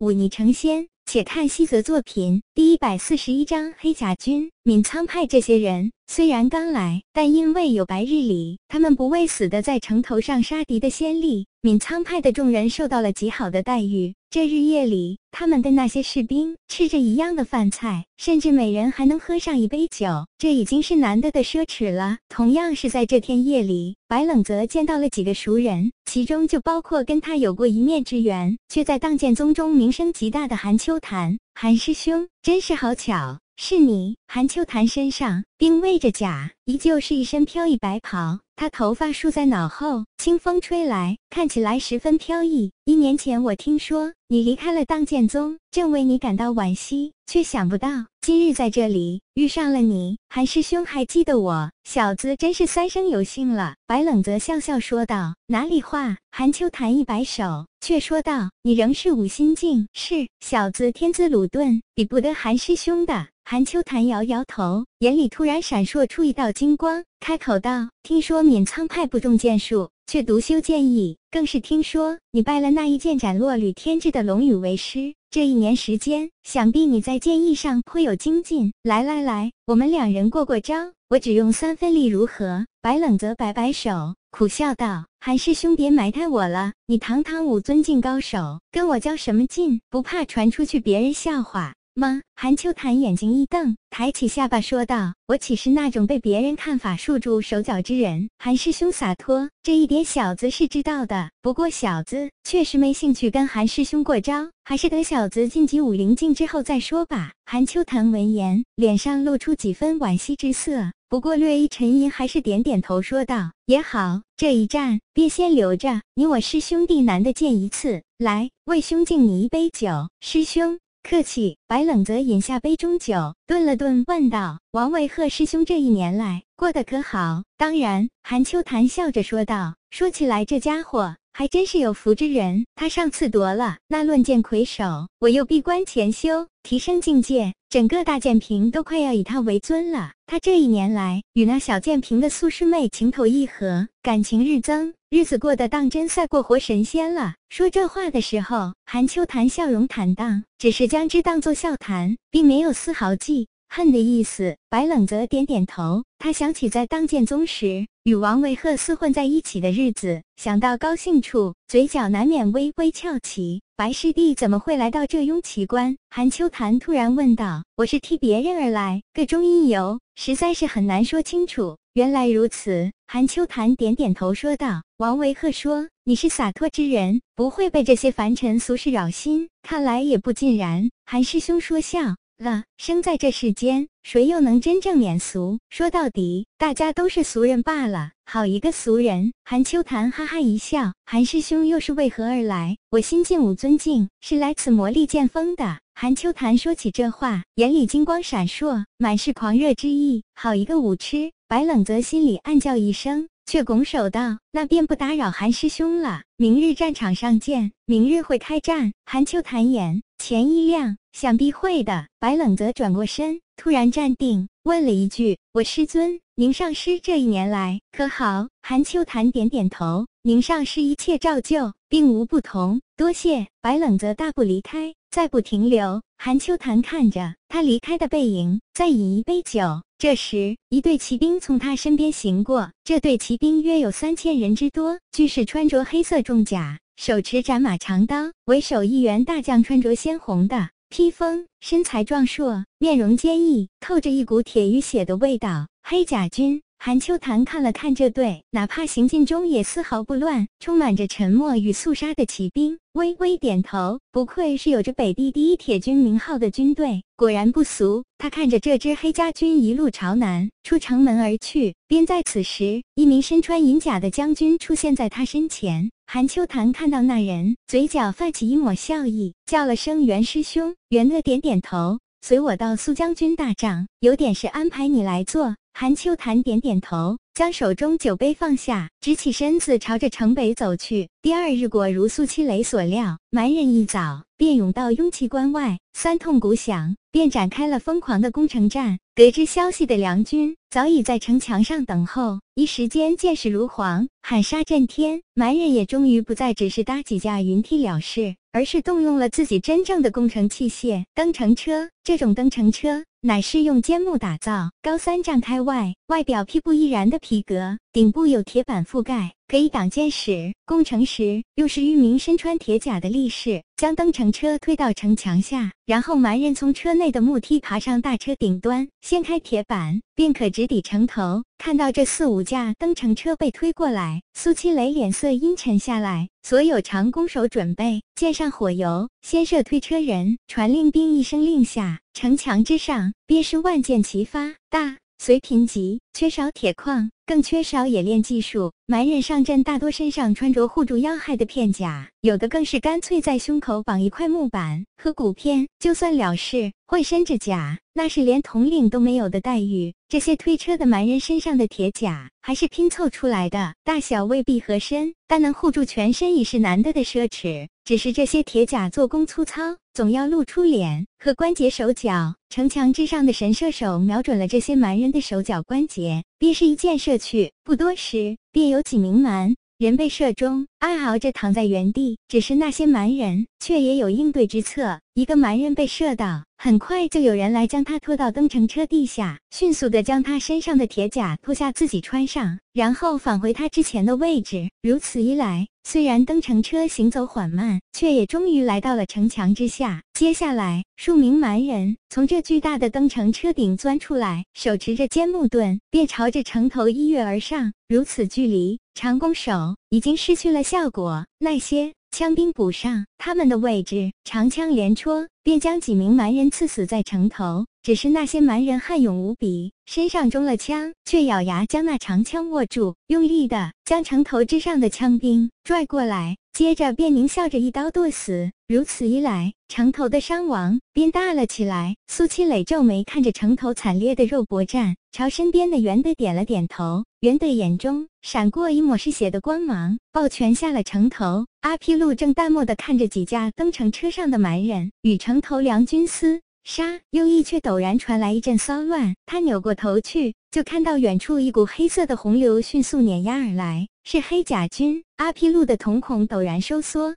忤逆成仙。且看西泽作品第一百四十一章黑甲军。闵仓派这些人虽然刚来，但因为有白日里他们不畏死的在城头上杀敌的先例，闵仓派的众人受到了极好的待遇。这日夜里，他们跟那些士兵吃着一样的饭菜，甚至每人还能喝上一杯酒，这已经是难得的奢侈了。同样是在这天夜里，白冷泽见到了几个熟人，其中就包括跟他有过一面之缘，却在当剑宗中名声极大的韩秋潭。韩师兄，真是好巧。是你，韩秋潭身上并未着甲，依旧是一身飘逸白袍。他头发竖在脑后，清风吹来，看起来十分飘逸。一年前，我听说你离开了荡剑宗，正为你感到惋惜，却想不到今日在这里遇上了你。韩师兄还记得我，小子真是三生有幸了。白冷泽笑笑说道：“哪里话？”韩秋潭一摆手，却说道：“你仍是五心境，是小子天资鲁钝，比不得韩师兄的。”韩秋潭摇摇头，眼里突然闪烁出一道金光，开口道：“听说闵苍派不重剑术，却独修剑艺，更是听说你拜了那一剑斩落吕天志的龙宇为师。这一年时间，想必你在剑艺上颇有精进。来来来，我们两人过过招，我只用三分力，如何？”白冷泽摆摆手，苦笑道：“韩师兄，别埋汰我了，你堂堂五尊境高手，跟我较什么劲？不怕传出去别人笑话？”吗？韩秋潭眼睛一瞪，抬起下巴说道：“我岂是那种被别人看法束住手脚之人？韩师兄洒脱，这一点小子是知道的。不过小子确实没兴趣跟韩师兄过招，还是等小子晋级武灵境之后再说吧。”韩秋潭闻言，脸上露出几分惋惜之色，不过略一沉吟，还是点点头说道：“也好，这一战便先留着，你我师兄弟难得见一次，来为兄敬你一杯酒，师兄。”客气，白冷泽饮下杯中酒，顿了顿，问道：“王维鹤师兄这一年来过得可好？”当然，韩秋潭笑着说道：“说起来，这家伙还真是有福之人。他上次夺了那论剑魁首，我又闭关潜修，提升境界。”整个大剑平都快要以他为尊了。他这一年来与那小剑平的苏师妹情投意合，感情日增，日子过得当真赛过活神仙了。说这话的时候，韩秋潭笑容坦荡，只是将之当作笑谈，并没有丝毫记恨的意思。白冷泽点点头，他想起在当剑宗时与王维鹤厮混在一起的日子，想到高兴处，嘴角难免微微翘起。白师弟怎么会来到这雍奇关？韩秋潭突然问道。我是替别人而来，个中因由实在是很难说清楚。原来如此，韩秋潭点点头说道。王维鹤说：“你是洒脱之人，不会被这些凡尘俗事扰心。看来也不尽然。”韩师兄说笑。了，生在这世间，谁又能真正免俗？说到底，大家都是俗人罢了。好一个俗人！韩秋潭哈哈一笑。韩师兄又是为何而来？我新晋武尊境，是来此磨砺剑锋的。韩秋潭说起这话，眼里金光闪烁，满是狂热之意。好一个武痴！白冷泽心里暗叫一声。却拱手道：“那便不打扰韩师兄了，明日战场上见。明日会开战。”韩秋潭眼前一亮，想必会的。白冷泽转过身，突然站定，问了一句：“我师尊，宁上师这一年来可好？”韩秋潭点点头：“宁上师一切照旧，并无不同。多谢。”白冷泽大步离开，再不停留。韩秋潭看着他离开的背影，再饮一杯酒。这时，一队骑兵从他身边行过。这队骑兵约有三千人之多，俱是穿着黑色重甲，手持斩马长刀。为首一员大将穿着鲜红的披风，身材壮硕，面容坚毅，透着一股铁与血的味道。黑甲军。韩秋潭看了看这队，哪怕行进中也丝毫不乱，充满着沉默与肃杀的骑兵，微微点头。不愧是有着北地第一铁军名号的军队，果然不俗。他看着这支黑家军一路朝南出城门而去，便在此时，一名身穿银甲的将军出现在他身前。韩秋潭看到那人，嘴角泛起一抹笑意，叫了声袁师兄。袁乐点点头，随我到苏将军大帐，有点事安排你来做。韩秋潭点点头，将手中酒杯放下，直起身子，朝着城北走去。第二日，果如苏七雷所料，蛮人一早便涌到雍齐关外，三通鼓响，便展开了疯狂的攻城战。得知消息的梁军早已在城墙上等候，一时间箭矢如簧，喊杀震天。蛮人也终于不再只是搭几架云梯了事，而是动用了自己真正的工程器械——登城车。这种登城车。乃是用坚木打造，高三丈开外，外表披布易燃的皮革，顶部有铁板覆盖，可以挡箭矢。攻城时又是一名身穿铁甲的力士，将登城车推到城墙下，然后蛮人从车内的木梯爬上大车顶端，掀开铁板，便可直抵城头。看到这四五架登城车被推过来，苏七雷脸色阴沉下来。所有长弓手准备，箭上火油，先射推车人。传令兵一声令下，城墙之上便是万箭齐发。大隋贫瘠，缺少铁矿。更缺少冶炼技术，蛮人上阵大多身上穿着护住要害的片甲，有的更是干脆在胸口绑一块木板和骨片，就算了事。换身着甲，那是连统领都没有的待遇。这些推车的蛮人身上的铁甲还是拼凑出来的，大小未必合身，但能护住全身已是难得的奢侈。只是这些铁甲做工粗糙，总要露出脸和关节、手脚。城墙之上的神射手瞄准了这些蛮人的手脚关节。便是一箭射去，不多时，便有几名蛮人被射中，哀嚎着躺在原地。只是那些蛮人却也有应对之策。一个蛮人被射到，很快就有人来将他拖到登城车地下，迅速的将他身上的铁甲脱下，自己穿上，然后返回他之前的位置。如此一来，虽然登城车行走缓慢，却也终于来到了城墙之下。接下来，数名蛮人从这巨大的登城车顶钻出来，手持着尖木盾，便朝着城头一跃而上。如此距离，长弓手已经失去了效果。那些。枪兵补上他们的位置，长枪连戳，便将几名蛮人刺死在城头。只是那些蛮人悍勇无比，身上中了枪，却咬牙将那长枪握住，用力的将城头之上的枪兵拽过来，接着便狞笑着一刀剁死。如此一来，城头的伤亡变大了起来。苏七磊皱眉看着城头惨烈的肉搏战，朝身边的袁队点了点头。袁队眼中闪过一抹嗜血的光芒，抱拳下了城头。阿皮路正淡漠的看着几架登城车上的蛮人与城头梁军厮杀，右翼却陡然传来一阵骚乱。他扭过头去，就看到远处一股黑色的洪流迅速碾压而来，是黑甲军。阿皮路的瞳孔陡然收缩。